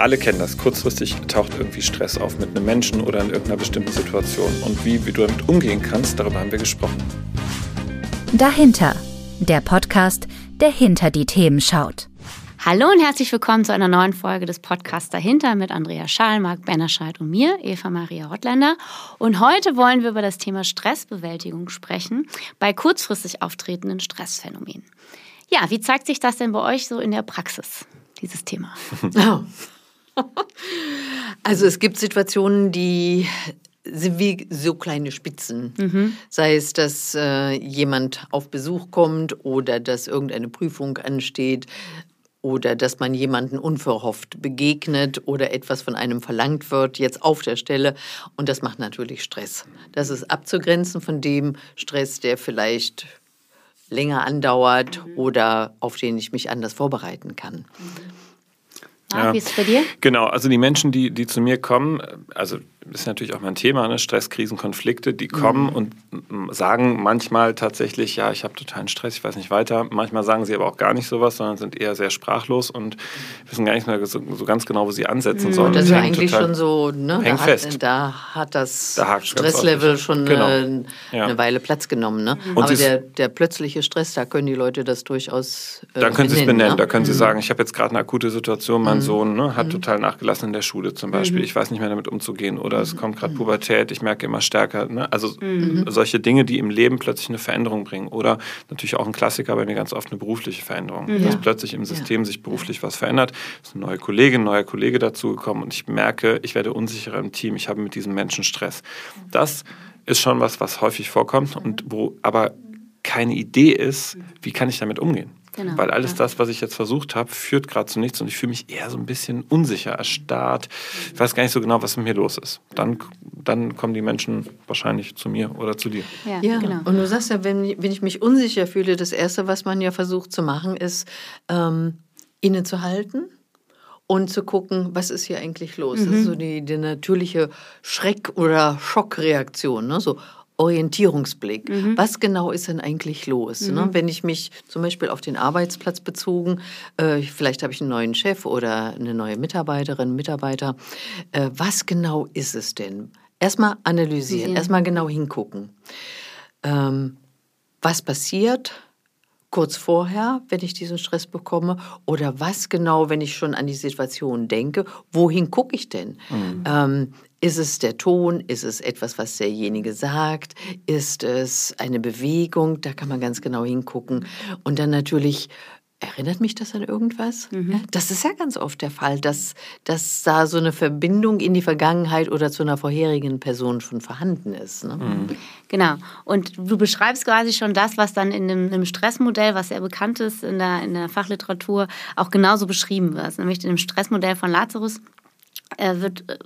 Alle kennen das. Kurzfristig taucht irgendwie Stress auf mit einem Menschen oder in irgendeiner bestimmten Situation. Und wie, wie du damit umgehen kannst, darüber haben wir gesprochen. Dahinter. Der Podcast, der hinter die Themen schaut. Hallo und herzlich willkommen zu einer neuen Folge des Podcasts Dahinter mit Andrea Schall, Marc Bennerscheid und mir, Eva Maria Hottländer. Und heute wollen wir über das Thema Stressbewältigung sprechen bei kurzfristig auftretenden Stressphänomenen. Ja, wie zeigt sich das denn bei euch so in der Praxis, dieses Thema? Oh. Also es gibt Situationen, die sind wie so kleine Spitzen. Mhm. Sei es, dass äh, jemand auf Besuch kommt oder dass irgendeine Prüfung ansteht oder dass man jemanden unverhofft begegnet oder etwas von einem verlangt wird, jetzt auf der Stelle. Und das macht natürlich Stress. Das ist abzugrenzen von dem Stress, der vielleicht länger andauert mhm. oder auf den ich mich anders vorbereiten kann. Mhm. Ja. Wie ist es bei dir? Genau, also die Menschen, die, die zu mir kommen, also ist natürlich auch mein Thema, ne? Stress, Krisen, Konflikte, die kommen mhm. und sagen manchmal tatsächlich, ja, ich habe totalen Stress, ich weiß nicht weiter. Manchmal sagen sie aber auch gar nicht sowas, sondern sind eher sehr sprachlos und wissen gar nicht mehr so, so ganz genau, wo sie ansetzen mhm. sollen. Das ist ja eigentlich schon so, ne? Hängt da, fest. Hat, da hat das da Stresslevel schon genau. eine, ja. eine, Weile Platz genommen. Ne? Mhm. Aber der, der plötzliche Stress, da können die Leute das durchaus äh, Da können sie es benennen, ne? da können sie mhm. sagen, ich habe jetzt gerade eine akute Situation, mein mhm. Sohn ne, hat mhm. total nachgelassen in der Schule zum Beispiel, ich weiß nicht mehr damit umzugehen oder es kommt gerade Pubertät, ich merke immer stärker. Ne? Also mhm. solche Dinge, die im Leben plötzlich eine Veränderung bringen. Oder natürlich auch ein Klassiker bei mir ganz oft eine berufliche Veränderung. Mhm. Dass plötzlich im System sich beruflich was verändert. Es ist eine neue Kollegin, ein neuer Kollege dazugekommen und ich merke, ich werde unsicherer im Team, ich habe mit diesem Menschen Stress. Das ist schon was, was häufig vorkommt und wo aber keine Idee ist, wie kann ich damit umgehen. Genau, Weil alles ja. das, was ich jetzt versucht habe, führt gerade zu nichts und ich fühle mich eher so ein bisschen unsicher, erstarrt. Ich weiß gar nicht so genau, was mit mir los ist. Dann, dann kommen die Menschen wahrscheinlich zu mir oder zu dir. Ja, ja. genau. Und du sagst ja, wenn, wenn ich mich unsicher fühle, das Erste, was man ja versucht zu machen, ist ähm, innezuhalten und zu gucken, was ist hier eigentlich los. Mhm. Das ist so die, die natürliche Schreck- oder Schockreaktion. Ne? So, Orientierungsblick. Mhm. Was genau ist denn eigentlich los? Ne? Mhm. Ne? Wenn ich mich zum Beispiel auf den Arbeitsplatz bezogen, äh, vielleicht habe ich einen neuen Chef oder eine neue Mitarbeiterin, Mitarbeiter, äh, was genau ist es denn? Erstmal analysieren, mhm. erstmal genau hingucken. Ähm, was passiert? kurz vorher, wenn ich diesen Stress bekomme? Oder was genau, wenn ich schon an die Situation denke? Wohin gucke ich denn? Mhm. Ähm, ist es der Ton? Ist es etwas, was derjenige sagt? Ist es eine Bewegung? Da kann man ganz genau hingucken. Und dann natürlich, erinnert mich das an irgendwas? Mhm. das ist ja ganz oft der Fall, dass, dass da so eine Verbindung in die Vergangenheit oder zu einer vorherigen Person schon vorhanden ist. Ne? Mhm. Genau. Und du beschreibst quasi schon das, was dann in einem, einem Stressmodell, was sehr bekannt ist in der, in der Fachliteratur, auch genauso beschrieben wird. Nämlich in dem Stressmodell von Lazarus wird äh,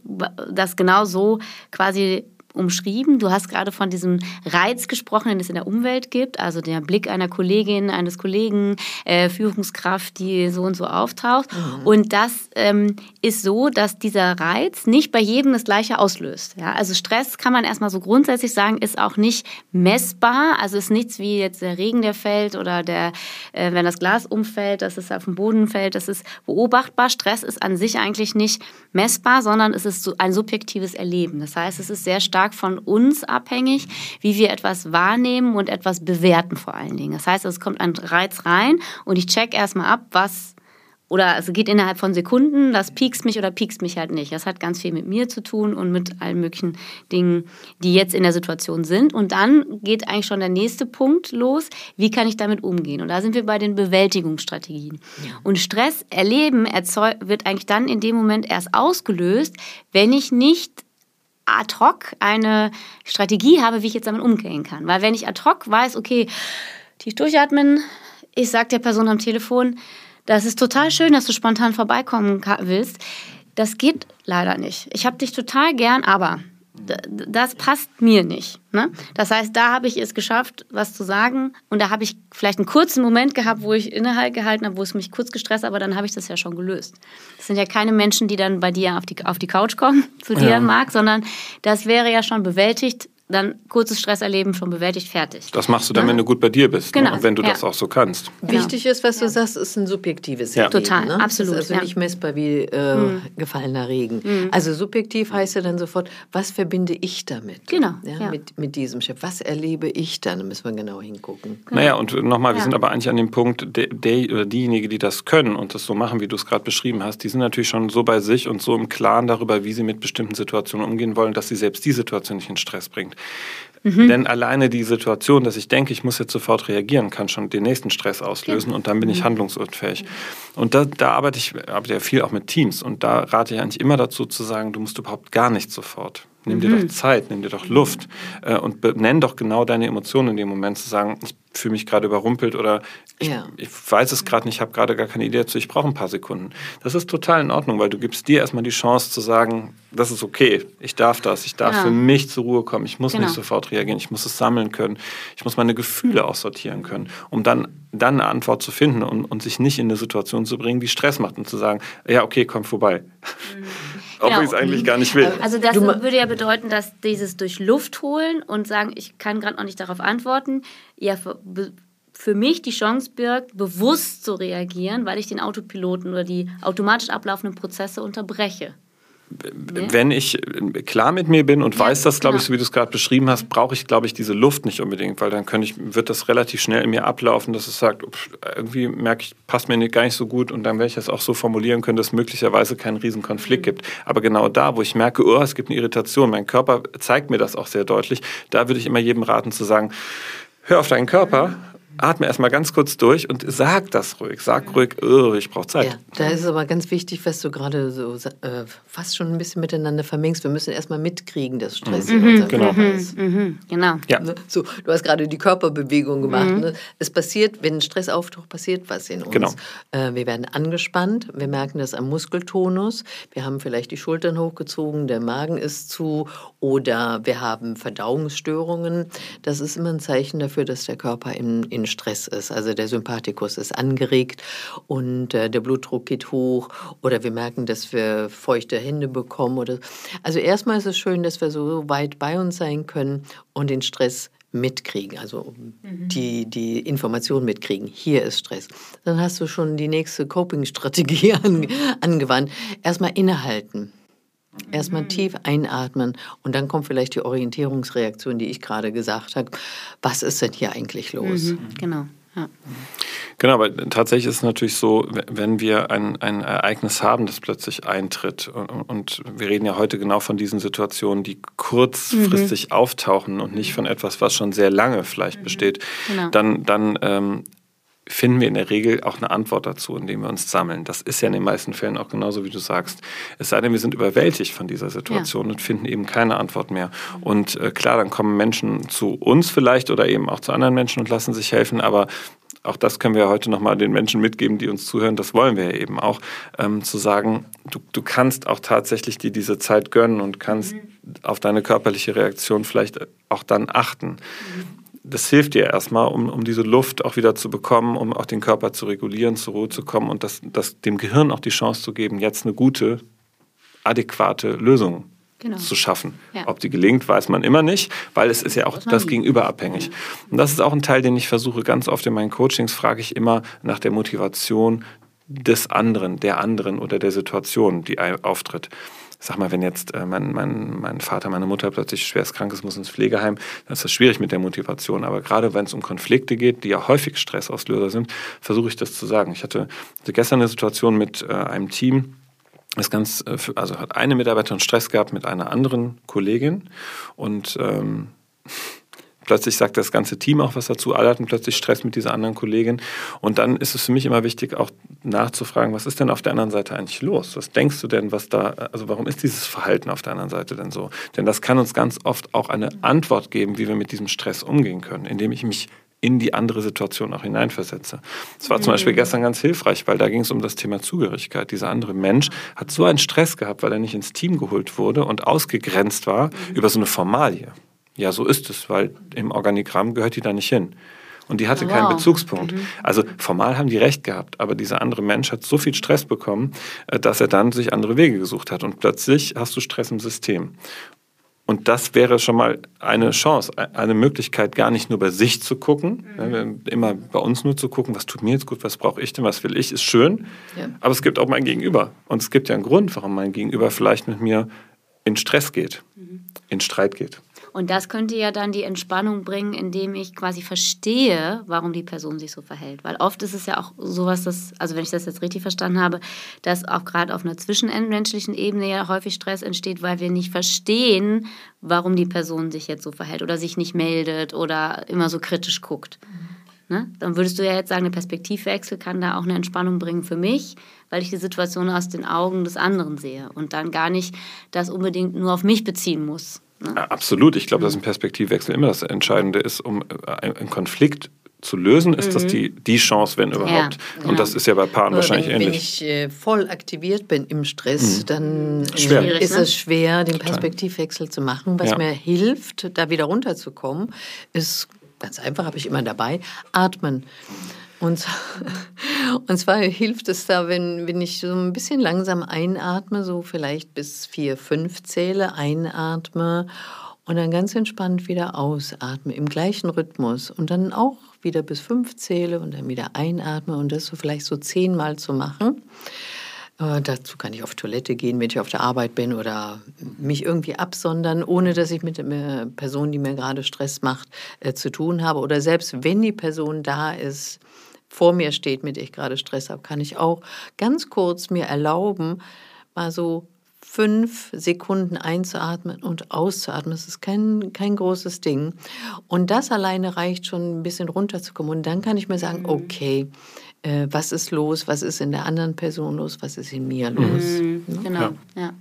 das genau so quasi umschrieben. Du hast gerade von diesem Reiz gesprochen, den es in der Umwelt gibt, also der Blick einer Kollegin, eines Kollegen, äh, Führungskraft, die so und so auftaucht. Mhm. Und das ähm, ist so, dass dieser Reiz nicht bei jedem das gleiche auslöst. Ja? Also Stress kann man erstmal so grundsätzlich sagen, ist auch nicht messbar. Also ist nichts wie jetzt der Regen, der fällt oder der, äh, wenn das Glas umfällt, dass es auf den Boden fällt. Das ist beobachtbar. Stress ist an sich eigentlich nicht messbar, sondern es ist so ein subjektives Erleben. Das heißt, es ist sehr stark stark von uns abhängig, wie wir etwas wahrnehmen und etwas bewerten vor allen Dingen. Das heißt, es kommt ein Reiz rein und ich check erstmal ab, was oder es geht innerhalb von Sekunden, das piekst mich oder piekst mich halt nicht. Das hat ganz viel mit mir zu tun und mit allen möglichen Dingen, die jetzt in der Situation sind. Und dann geht eigentlich schon der nächste Punkt los. Wie kann ich damit umgehen? Und da sind wir bei den Bewältigungsstrategien. Und Stress erleben wird eigentlich dann in dem Moment erst ausgelöst, wenn ich nicht ad hoc eine Strategie habe, wie ich jetzt damit umgehen kann. Weil wenn ich ad hoc weiß, okay, tief durchatmen, ich sage der Person am Telefon, das ist total schön, dass du spontan vorbeikommen willst. Das geht leider nicht. Ich habe dich total gern, aber das passt mir nicht. Ne? Das heißt, da habe ich es geschafft, was zu sagen. Und da habe ich vielleicht einen kurzen Moment gehabt, wo ich Innehalt gehalten habe, wo es mich kurz gestresst hat, aber dann habe ich das ja schon gelöst. Das sind ja keine Menschen, die dann bei dir auf die, auf die Couch kommen, zu dir, ja. Marc, sondern das wäre ja schon bewältigt, dann kurzes Stresserleben schon bewältigt, fertig. Das machst du dann, wenn du gut bei dir bist ne? genau. ne? und wenn du ja. das auch so kannst. Genau. Wichtig ist, was du sagst, ist ein subjektives ja. Erleben. Total, ne? absolut. Das ist also nicht messbar wie äh, mhm. gefallener Regen. Mhm. Also subjektiv heißt ja dann sofort, was verbinde ich damit? Genau. Mit, mit diesem Chef. Was erlebe ich dann? Da müssen wir genau hingucken. Genau. Naja, und nochmal, wir sind aber eigentlich an dem Punkt, der, der oder diejenige, die das können und das so machen, wie du es gerade beschrieben hast, die sind natürlich schon so bei sich und so im Klaren darüber, wie sie mit bestimmten Situationen umgehen wollen, dass sie selbst die Situation nicht in Stress bringt. Mhm. Denn alleine die Situation, dass ich denke, ich muss jetzt sofort reagieren, kann schon den nächsten Stress auslösen ja. und dann bin ich mhm. handlungsunfähig. Und da, da arbeite ich arbeite ja viel auch mit Teams und da rate ich eigentlich immer dazu zu sagen, du musst überhaupt gar nicht sofort. Nimm dir mhm. doch Zeit, nimm dir doch Luft äh, und benenn doch genau deine Emotionen in dem Moment, zu sagen, ich fühle mich gerade überrumpelt oder ich, ja. ich weiß es gerade nicht, ich habe gerade gar keine Idee dazu, ich brauche ein paar Sekunden. Das ist total in Ordnung, weil du gibst dir erstmal die Chance zu sagen, das ist okay, ich darf das, ich darf ja. für mich zur Ruhe kommen, ich muss genau. nicht sofort reagieren, ich muss es sammeln können, ich muss meine Gefühle auch sortieren können, um dann, dann eine Antwort zu finden und, und sich nicht in eine Situation zu bringen, die Stress macht und zu sagen, ja okay, komm vorbei. Mhm. Obwohl genau. ich es eigentlich gar nicht will. Also das würde ja bedeuten, dass dieses durch Luft holen und sagen, ich kann gerade noch nicht darauf antworten, ja für, mich die Chance birgt, bewusst zu reagieren, weil ich den Autopiloten oder die automatisch ablaufenden Prozesse unterbreche wenn ich klar mit mir bin und ja, weiß das, glaube ich, so wie du es gerade beschrieben hast, brauche ich, glaube ich, diese Luft nicht unbedingt, weil dann ich, wird das relativ schnell in mir ablaufen, dass es sagt, irgendwie merke ich, passt mir gar nicht so gut und dann werde ich das auch so formulieren können, dass es möglicherweise keinen riesen Konflikt mhm. gibt. Aber genau da, wo ich merke, oh, es gibt eine Irritation, mein Körper zeigt mir das auch sehr deutlich, da würde ich immer jedem raten zu sagen, hör auf deinen Körper, atme erstmal ganz kurz durch und sag das ruhig. Sag ruhig, oh, ich brauche Zeit. Ja, da ist es aber ganz wichtig, was du gerade so äh, fast schon ein bisschen miteinander vermengst. Wir müssen erstmal mitkriegen, dass Stress mhm. in unserem genau. Körper ist. Mhm. Genau. Ja. Ne? So, du hast gerade die Körperbewegung gemacht. Mhm. Ne? Es passiert, wenn ein Stress auftaucht, passiert was in uns. Genau. Äh, wir werden angespannt. Wir merken das am Muskeltonus. Wir haben vielleicht die Schultern hochgezogen, der Magen ist zu oder wir haben Verdauungsstörungen. Das ist immer ein Zeichen dafür, dass der Körper in, in Stress ist. Also der Sympathikus ist angeregt und äh, der Blutdruck geht hoch oder wir merken, dass wir feuchte Hände bekommen. Oder also erstmal ist es schön, dass wir so weit bei uns sein können und den Stress mitkriegen, also mhm. die, die Information mitkriegen. Hier ist Stress. Dann hast du schon die nächste Coping-Strategie an, angewandt. Erstmal innehalten. Erstmal tief einatmen und dann kommt vielleicht die Orientierungsreaktion, die ich gerade gesagt habe. Was ist denn hier eigentlich los? Mhm, genau. Ja. Genau, aber tatsächlich ist es natürlich so, wenn wir ein, ein Ereignis haben, das plötzlich eintritt, und, und wir reden ja heute genau von diesen Situationen, die kurzfristig mhm. auftauchen und nicht von etwas, was schon sehr lange vielleicht mhm. besteht, genau. dann, dann ähm, finden wir in der Regel auch eine Antwort dazu, indem wir uns sammeln. Das ist ja in den meisten Fällen auch genauso, wie du sagst. Es sei denn, wir sind überwältigt von dieser Situation ja. und finden eben keine Antwort mehr. Und äh, klar, dann kommen Menschen zu uns vielleicht oder eben auch zu anderen Menschen und lassen sich helfen, aber auch das können wir heute nochmal den Menschen mitgeben, die uns zuhören, das wollen wir ja eben auch, ähm, zu sagen, du, du kannst auch tatsächlich dir diese Zeit gönnen und kannst mhm. auf deine körperliche Reaktion vielleicht auch dann achten. Mhm das hilft dir erstmal, um, um diese Luft auch wieder zu bekommen, um auch den Körper zu regulieren, zur Ruhe zu kommen und das, das dem Gehirn auch die Chance zu geben, jetzt eine gute, adäquate Lösung genau. zu schaffen. Ja. Ob die gelingt, weiß man immer nicht, weil es ist ja auch das Gegenüber abhängig. Und das ist auch ein Teil, den ich versuche ganz oft in meinen Coachings, frage ich immer nach der Motivation des anderen, der anderen oder der Situation, die auftritt sag mal, wenn jetzt äh, mein, mein, mein Vater, meine Mutter plötzlich schwerst krank ist, muss ins Pflegeheim, dann ist das schwierig mit der Motivation. Aber gerade wenn es um Konflikte geht, die ja häufig Stressauslöser sind, versuche ich das zu sagen. Ich hatte gestern eine Situation mit äh, einem Team, das ganz, äh, also hat eine Mitarbeiterin Stress gehabt mit einer anderen Kollegin und ähm, Plötzlich sagt das ganze Team auch was dazu, alle hatten plötzlich Stress mit dieser anderen Kollegin. Und dann ist es für mich immer wichtig, auch nachzufragen, was ist denn auf der anderen Seite eigentlich los? Was denkst du denn, was da, also warum ist dieses Verhalten auf der anderen Seite denn so? Denn das kann uns ganz oft auch eine Antwort geben, wie wir mit diesem Stress umgehen können, indem ich mich in die andere Situation auch hineinversetze. Das war zum Beispiel mhm. gestern ganz hilfreich, weil da ging es um das Thema Zugehörigkeit. Dieser andere Mensch hat so einen Stress gehabt, weil er nicht ins Team geholt wurde und ausgegrenzt war mhm. über so eine Formalie. Ja, so ist es, weil im Organigramm gehört die da nicht hin. Und die hatte wow. keinen Bezugspunkt. Mhm. Also formal haben die recht gehabt, aber dieser andere Mensch hat so viel Stress bekommen, äh, dass er dann sich andere Wege gesucht hat. Und plötzlich hast du Stress im System. Und das wäre schon mal eine Chance, eine Möglichkeit, gar nicht nur bei sich zu gucken, mhm. immer bei uns nur zu gucken, was tut mir jetzt gut, was brauche ich denn, was will ich, ist schön. Ja. Aber es gibt auch mein Gegenüber. Und es gibt ja einen Grund, warum mein Gegenüber vielleicht mit mir in Stress geht, mhm. in Streit geht. Und das könnte ja dann die Entspannung bringen, indem ich quasi verstehe, warum die Person sich so verhält. Weil oft ist es ja auch sowas, dass, also wenn ich das jetzt richtig verstanden habe, dass auch gerade auf einer zwischenmenschlichen Ebene ja häufig Stress entsteht, weil wir nicht verstehen, warum die Person sich jetzt so verhält oder sich nicht meldet oder immer so kritisch guckt. Ne? Dann würdest du ja jetzt sagen, der Perspektivwechsel kann da auch eine Entspannung bringen für mich, weil ich die Situation aus den Augen des anderen sehe und dann gar nicht das unbedingt nur auf mich beziehen muss. Ne? Absolut. Ich glaube, dass ein Perspektivwechsel immer das Entscheidende ist, um äh, einen Konflikt zu lösen, ist mhm. das die, die Chance, wenn überhaupt. Ja, Und das ist ja bei Paaren wahrscheinlich wenn, ähnlich. Wenn ich äh, voll aktiviert bin im Stress, mhm. dann äh, ist ne? es schwer, den Perspektivwechsel zu machen. Was ja. mir hilft, da wieder runterzukommen, ist ganz einfach, habe ich immer dabei, atmen. Und, und zwar hilft es da, wenn, wenn ich so ein bisschen langsam einatme, so vielleicht bis vier, fünf zähle, einatme und dann ganz entspannt wieder ausatme im gleichen Rhythmus und dann auch wieder bis fünf zähle und dann wieder einatme und das so vielleicht so zehnmal zu machen. Äh, dazu kann ich auf Toilette gehen, wenn ich auf der Arbeit bin oder mich irgendwie absondern, ohne dass ich mit einer Person, die mir gerade Stress macht, äh, zu tun habe. Oder selbst wenn die Person da ist, vor mir steht, mit der ich gerade Stress habe, kann ich auch ganz kurz mir erlauben, mal so fünf Sekunden einzuatmen und auszuatmen. Das ist kein, kein großes Ding. Und das alleine reicht schon ein bisschen runterzukommen. Und dann kann ich mir sagen, mhm. okay, äh, was ist los, was ist in der anderen Person los, was ist in mir los. Mhm, genau, ja. ja.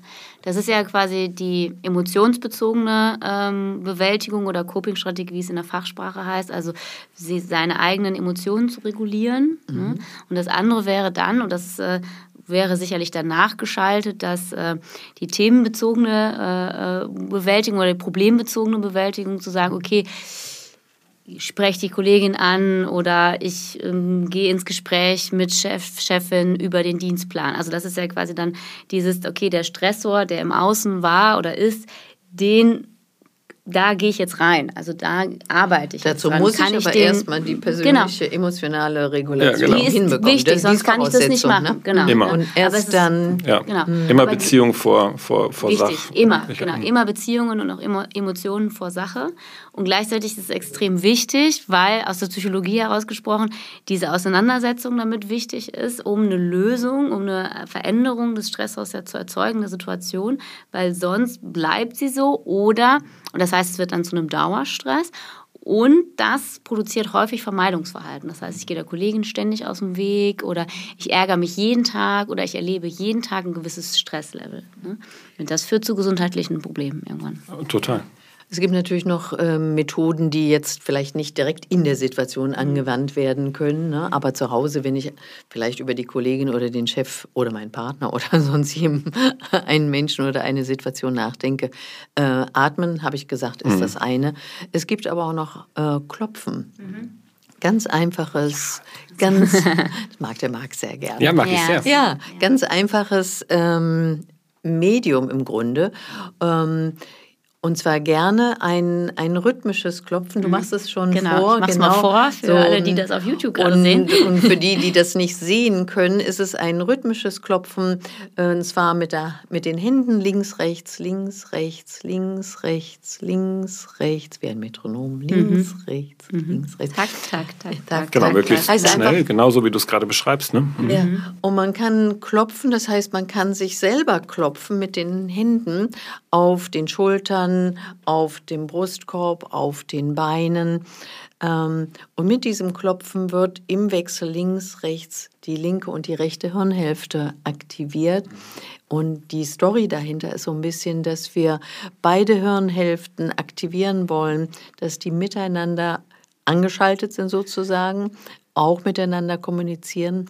Das ist ja quasi die emotionsbezogene ähm, Bewältigung oder Coping-Strategie, wie es in der Fachsprache heißt, also sie, seine eigenen Emotionen zu regulieren. Ne? Mhm. Ne? Und das andere wäre dann, und das äh, wäre sicherlich danach geschaltet, dass äh, die themenbezogene äh, äh Bewältigung oder die problembezogene Bewältigung zu sagen, okay, spreche die Kollegin an oder ich ähm, gehe ins Gespräch mit Chef, Chefin über den Dienstplan. Also das ist ja quasi dann dieses, okay, der Stressor, der im Außen war oder ist, den da gehe ich jetzt rein. Also da arbeite ich. Dazu muss kann ich aber erstmal die persönliche genau. emotionale Regulation ja, genau. die ist Wichtig, das, sonst kann ich das nicht machen. Ne? Genau. Immer. Und erst dann. Ja. Genau. Immer Beziehung vor, vor, vor Wichtig. Sache. Immer, genau. Immer Beziehungen und auch immer Emotionen vor Sache. Und gleichzeitig ist es extrem wichtig, weil aus der Psychologie herausgesprochen diese Auseinandersetzung damit wichtig ist, um eine Lösung, um eine Veränderung des Stressors ja zu erzeugen, eine Situation, weil sonst bleibt sie so oder, und das heißt, es wird dann zu einem Dauerstress und das produziert häufig Vermeidungsverhalten. Das heißt, ich gehe der Kollegin ständig aus dem Weg oder ich ärgere mich jeden Tag oder ich erlebe jeden Tag ein gewisses Stresslevel. Ne? Und das führt zu gesundheitlichen Problemen irgendwann. Total. Es gibt natürlich noch äh, Methoden, die jetzt vielleicht nicht direkt in der Situation mhm. angewandt werden können, ne? aber zu Hause, wenn ich vielleicht über die Kollegin oder den Chef oder meinen Partner oder sonst einen Menschen oder eine Situation nachdenke, äh, atmen, habe ich gesagt, ist mhm. das eine. Es gibt aber auch noch äh, Klopfen. Mhm. Ganz einfaches, ganz, das mag der Marc sehr gerne. Ja, mag ich sehr. Ja, ganz einfaches ähm, Medium im Grunde. Ähm, und zwar gerne ein, ein rhythmisches Klopfen. Du mhm. machst es schon genau, vor. Ich mach's genau, mal vor für so, alle, die das auf YouTube gerade sehen. Und für die, die das nicht sehen können, ist es ein rhythmisches Klopfen. Äh, und zwar mit, der, mit den Händen links, rechts, links, rechts, links, rechts, links, rechts. Wie ein Metronom. Links, mhm. rechts, mhm. links, rechts. Tak, tak, tak, tak. Genau, möglichst heißt schnell, einfach, genauso wie du es gerade beschreibst. Ne? Mhm. Ja. Und man kann klopfen, das heißt, man kann sich selber klopfen mit den Händen auf den Schultern, auf dem Brustkorb, auf den Beinen. Ähm, und mit diesem Klopfen wird im Wechsel links, rechts die linke und die rechte Hirnhälfte aktiviert. Und die Story dahinter ist so ein bisschen, dass wir beide Hirnhälften aktivieren wollen, dass die miteinander angeschaltet sind sozusagen, auch miteinander kommunizieren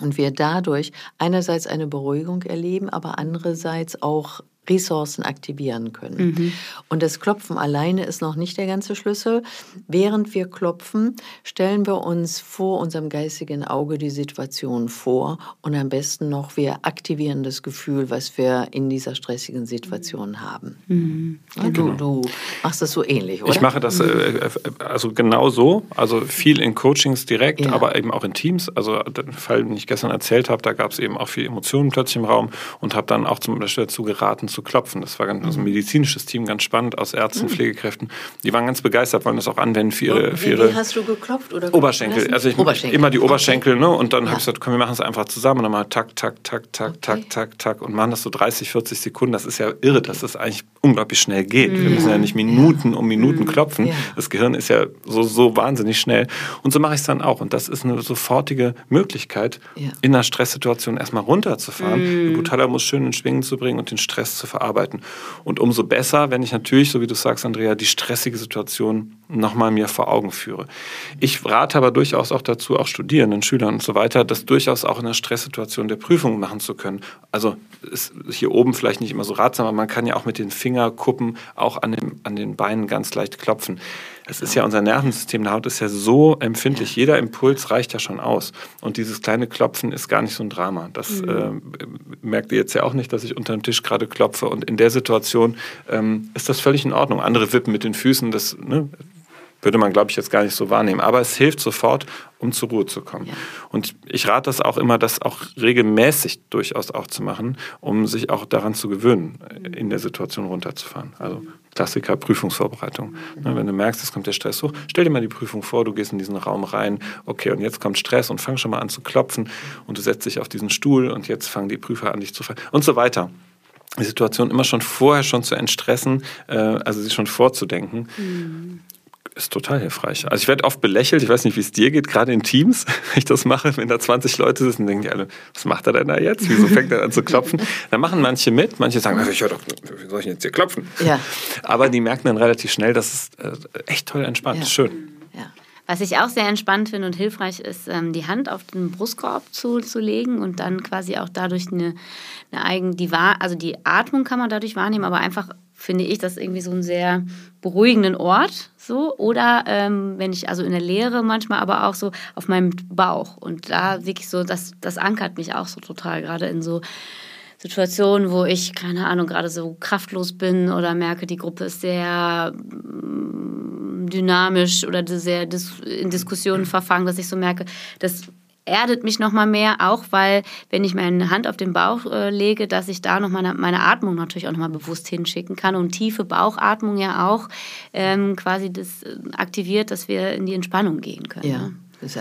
und wir dadurch einerseits eine Beruhigung erleben, aber andererseits auch Ressourcen aktivieren können. Mhm. Und das Klopfen alleine ist noch nicht der ganze Schlüssel. Während wir klopfen, stellen wir uns vor unserem geistigen Auge die Situation vor und am besten noch, wir aktivieren das Gefühl, was wir in dieser stressigen Situation haben. Mhm. Ja, du, genau. du machst das so ähnlich, oder? Ich mache das äh, äh also genau so, also viel in Coachings direkt, ja. aber eben auch in Teams. Also den Fall, den ich gestern erzählt habe, da gab es eben auch viel Emotionen plötzlich im Raum und habe dann auch zum Beispiel dazu geraten zu klopfen. Das war ganz, also ein medizinisches Team, ganz spannend, aus Ärzten, mhm. Pflegekräften. Die waren ganz begeistert, wollen das auch anwenden für ihre... Für ihre wie hast du geklopft? Oder Oberschenkel. Also ich Oberschenkel. immer die Oberschenkel, okay. ne? Und dann ja. habe ich gesagt, komm, wir machen es einfach zusammen. Und dann mal tak, tak, tak, tak, okay. tak, tak, tak. Und machen das so 30, 40 Sekunden. Das ist ja irre, dass das eigentlich unglaublich schnell geht. Mhm. Wir müssen ja nicht Minuten um Minuten mhm. klopfen. Ja. Das Gehirn ist ja so, so wahnsinnig schnell. Und so mache ich es dann auch. Und das ist eine sofortige Möglichkeit, ja. in einer Stresssituation erstmal runterzufahren, mhm. den Hypothalamus schön in Schwingen zu bringen und den Stress zu verarbeiten. Und umso besser, wenn ich natürlich, so wie du sagst, Andrea, die stressige Situation nochmal mir vor Augen führe. Ich rate aber durchaus auch dazu, auch Studierenden, Schülern und so weiter, das durchaus auch in einer Stresssituation der Prüfung machen zu können. Also ist hier oben vielleicht nicht immer so ratsam, aber man kann ja auch mit den Fingerkuppen auch an den, an den Beinen ganz leicht klopfen. Es ist ja unser Nervensystem, der Haut ist ja so empfindlich. Jeder Impuls reicht ja schon aus. Und dieses kleine Klopfen ist gar nicht so ein Drama. Das mhm. äh, merkt ihr jetzt ja auch nicht, dass ich unter dem Tisch gerade klopfe. Und in der Situation ähm, ist das völlig in Ordnung. Andere wippen mit den Füßen, das ne, würde man, glaube ich, jetzt gar nicht so wahrnehmen. Aber es hilft sofort, um zur Ruhe zu kommen. Ja. Und ich rate das auch immer, das auch regelmäßig durchaus auch zu machen, um sich auch daran zu gewöhnen, in der Situation runterzufahren. Also Klassiker Prüfungsvorbereitung. Mhm. Wenn du merkst, es kommt der Stress hoch, stell dir mal die Prüfung vor, du gehst in diesen Raum rein, okay, und jetzt kommt Stress und fang schon mal an zu klopfen und du setzt dich auf diesen Stuhl und jetzt fangen die Prüfer an, dich zu fallen und so weiter die Situation immer schon vorher schon zu entstressen, äh, also sich schon vorzudenken. Mhm ist total hilfreich. Also ich werde oft belächelt, ich weiß nicht, wie es dir geht, gerade in Teams, wenn ich das mache, wenn da 20 Leute sitzen, denken die alle, was macht er denn da jetzt? Wieso fängt er an zu klopfen? Dann machen manche mit, manche sagen, ich höre doch, wie soll ich jetzt hier klopfen? Ja. Aber die merken dann relativ schnell, dass es äh, echt toll entspannt, ja. schön. Ja. Was ich auch sehr entspannt finde und hilfreich ist, ähm, die Hand auf den Brustkorb zu, zu legen und dann quasi auch dadurch eine, eine eigen, die, also die Atmung kann man dadurch wahrnehmen, aber einfach finde ich das irgendwie so einen sehr beruhigenden Ort. So. Oder ähm, wenn ich also in der Lehre manchmal aber auch so auf meinem Bauch. Und da wirklich so, das, das ankert mich auch so total, gerade in so Situationen, wo ich, keine Ahnung, gerade so kraftlos bin oder merke, die Gruppe ist sehr mm, dynamisch oder sehr in Diskussionen verfangen, dass ich so merke, dass erdet mich noch mal mehr, auch weil, wenn ich meine Hand auf den Bauch äh, lege, dass ich da noch meine, meine Atmung natürlich auch noch mal bewusst hinschicken kann und tiefe Bauchatmung ja auch ähm, quasi das äh, aktiviert, dass wir in die Entspannung gehen können. Ja. Ne?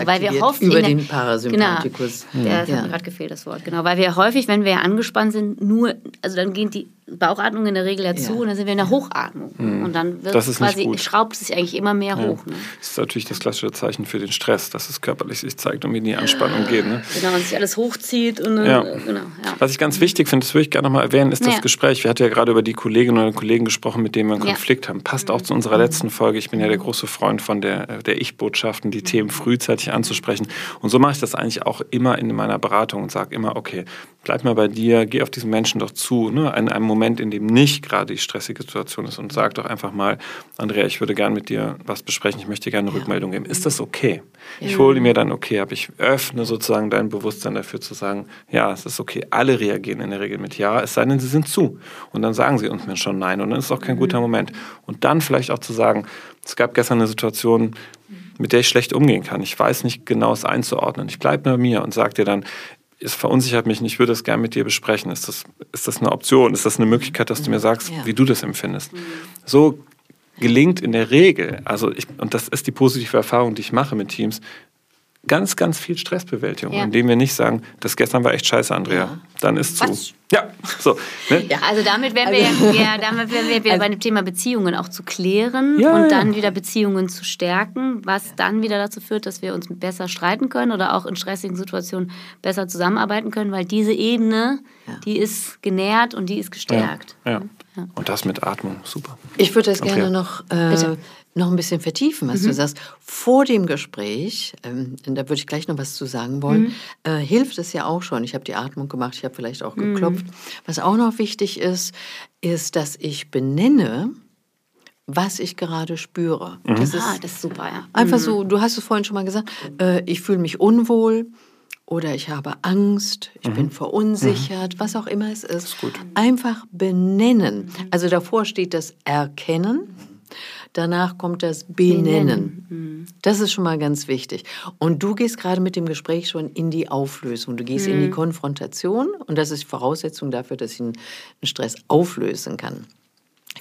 Weil wir häufig über den Parasympathikus. Genau, der ja. hat mir gerade gefehlt, das Wort. Genau, weil wir häufig, wenn wir angespannt sind, nur, also dann gehen die Bauchatmung in der Regel ja zu ja. und dann sind wir in der Hochatmung. Mhm. Und dann wird quasi, schraubt es sich eigentlich immer mehr ja. hoch. Ne? Das ist natürlich das klassische Zeichen für den Stress, dass es körperlich sich zeigt und wie die Anspannung geht. Ne? Genau, und sich alles hochzieht. Und, ja. Genau, Was ich ganz wichtig finde, das würde ich gerne noch mal erwähnen, ist das Gespräch. Wir hatten ja gerade über die Kolleginnen und Kollegen gesprochen, mit denen wir einen Konflikt haben. Passt mhm. auch zu unserer letzten Folge. Ich bin ja der große Freund von der, der Ich-Botschaften, die Themen frühzeitig anzusprechen. Und so mache ich das eigentlich auch immer in meiner Beratung und sage immer, okay, bleib mal bei dir, geh auf diesen Menschen doch zu, ne? in einem Moment, in dem nicht gerade die stressige Situation ist und sag doch einfach mal, Andrea, ich würde gerne mit dir was besprechen, ich möchte gerne eine ja. Rückmeldung geben. Ist das okay? Ja. Ich hole mir dann okay ab, ich öffne sozusagen dein Bewusstsein dafür zu sagen, ja, es ist okay. Alle reagieren in der Regel mit Ja, es sei denn, sie sind zu. Und dann sagen sie uns mir schon Nein und dann ist es auch kein guter mhm. Moment. Und dann vielleicht auch zu sagen, es gab gestern eine Situation, mit der ich schlecht umgehen kann. Ich weiß nicht genau es einzuordnen. Ich bleibe bei mir und sage dir dann, es verunsichert mich nicht, ich würde das gerne mit dir besprechen. Ist das, ist das eine Option? Ist das eine Möglichkeit, dass du mir sagst, ja. wie du das empfindest? So gelingt in der Regel, also ich, und das ist die positive Erfahrung, die ich mache mit Teams, ganz, ganz viel Stressbewältigung, ja. indem wir nicht sagen, das gestern war echt scheiße, Andrea. Ja. Dann ist zu. Was? Ja, so. Ne? Ja, also damit wären wir, also, ja, damit wären wir wieder also, bei dem Thema Beziehungen auch zu klären ja, und dann wieder Beziehungen zu stärken, was dann wieder dazu führt, dass wir uns besser streiten können oder auch in stressigen Situationen besser zusammenarbeiten können, weil diese Ebene, die ist genährt und die ist gestärkt. Ja, Und das mit Atmung, super. Ich würde das okay. gerne noch äh, noch ein bisschen vertiefen, was mhm. du sagst. Vor dem Gespräch, ähm, da würde ich gleich noch was zu sagen wollen, mhm. äh, hilft es ja auch schon. Ich habe die Atmung gemacht, ich habe vielleicht auch geklopft. hilft. Was auch noch wichtig ist, ist, dass ich benenne, was ich gerade spüre. Mhm. Das, ist ah, das ist super, ja. Einfach mhm. so, du hast es vorhin schon mal gesagt, äh, ich fühle mich unwohl oder ich habe Angst, ich mhm. bin verunsichert, mhm. was auch immer es ist. ist Einfach benennen. Mhm. Also davor steht das Erkennen. Danach kommt das Benennen. Benennen. Mhm. Das ist schon mal ganz wichtig. Und du gehst gerade mit dem Gespräch schon in die Auflösung. Du gehst in die Konfrontation und das ist Voraussetzung dafür, dass ich einen Stress auflösen kann.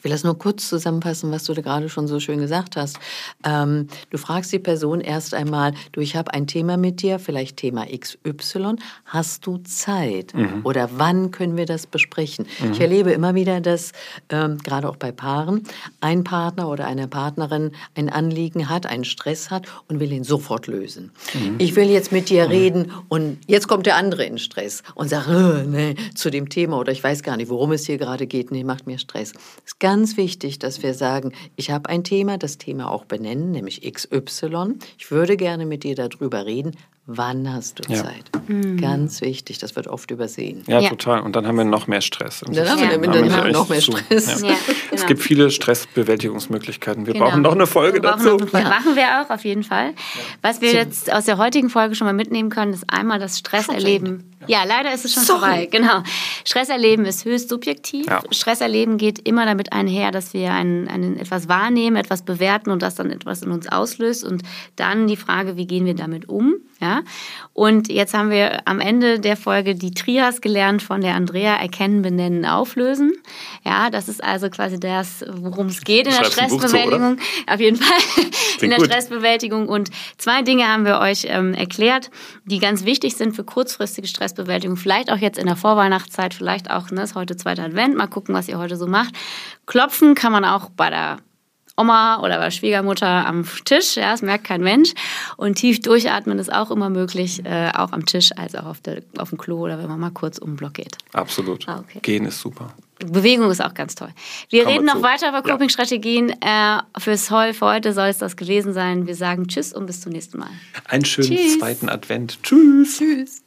Ich will das nur kurz zusammenfassen, was du da gerade schon so schön gesagt hast. Ähm, du fragst die Person erst einmal, du, ich habe ein Thema mit dir, vielleicht Thema XY. Hast du Zeit? Mhm. Oder wann können wir das besprechen? Mhm. Ich erlebe immer wieder, dass ähm, gerade auch bei Paaren ein Partner oder eine Partnerin ein Anliegen hat, einen Stress hat und will ihn sofort lösen. Mhm. Ich will jetzt mit dir mhm. reden und jetzt kommt der andere in Stress und sagt, äh, nee, zu dem Thema oder ich weiß gar nicht, worum es hier gerade geht, nee, macht mir Stress. Das ganz wichtig, dass wir sagen, ich habe ein Thema, das Thema auch benennen, nämlich XY. Ich würde gerne mit dir darüber reden. Wann hast du ja. Zeit? Mhm. Ganz wichtig, das wird oft übersehen. Ja, ja, total. Und dann haben wir noch mehr Stress. dann haben wir, ja. dann haben wir noch mehr Stress. Genau. Es gibt viele Stressbewältigungsmöglichkeiten. Wir genau. brauchen noch eine Folge wir dazu. Eine Folge. Machen wir auch, auf jeden Fall. Was wir jetzt aus der heutigen Folge schon mal mitnehmen können, ist einmal das Stresserleben. Ja, leider ist es schon Sorry. vorbei. Genau. Stresserleben ist höchst subjektiv. Stresserleben geht immer damit einher, dass wir einen, einen etwas wahrnehmen, etwas bewerten und das dann etwas in uns auslöst. Und dann die Frage, wie gehen wir damit um? Ja? Und jetzt haben wir am Ende der Folge die Trias gelernt von der Andrea, erkennen, benennen, auflösen. Ja, das ist also quasi das, worum es geht in der Stressbewältigung. Zu, Auf jeden Fall in der gut. Stressbewältigung. Und zwei Dinge haben wir euch ähm, erklärt, die ganz wichtig sind für kurzfristige Stressbewältigung. Vielleicht auch jetzt in der Vorweihnachtszeit, vielleicht auch, ne, ist heute zweiter Advent, mal gucken, was ihr heute so macht. Klopfen kann man auch bei der Oma oder bei Schwiegermutter am Tisch, ja, das merkt kein Mensch. Und tief durchatmen ist auch immer möglich, äh, auch am Tisch als auch auf, der, auf dem Klo oder wenn man mal kurz um den Block geht. Absolut. Ah, okay. Gehen ist super. Bewegung ist auch ganz toll. Wir Komm reden noch weiter über Coping-Strategien. Ja. Äh, fürs für heute soll es das gewesen sein. Wir sagen Tschüss und bis zum nächsten Mal. Einen schönen Tschüss. zweiten Advent. Tschüss. Tschüss.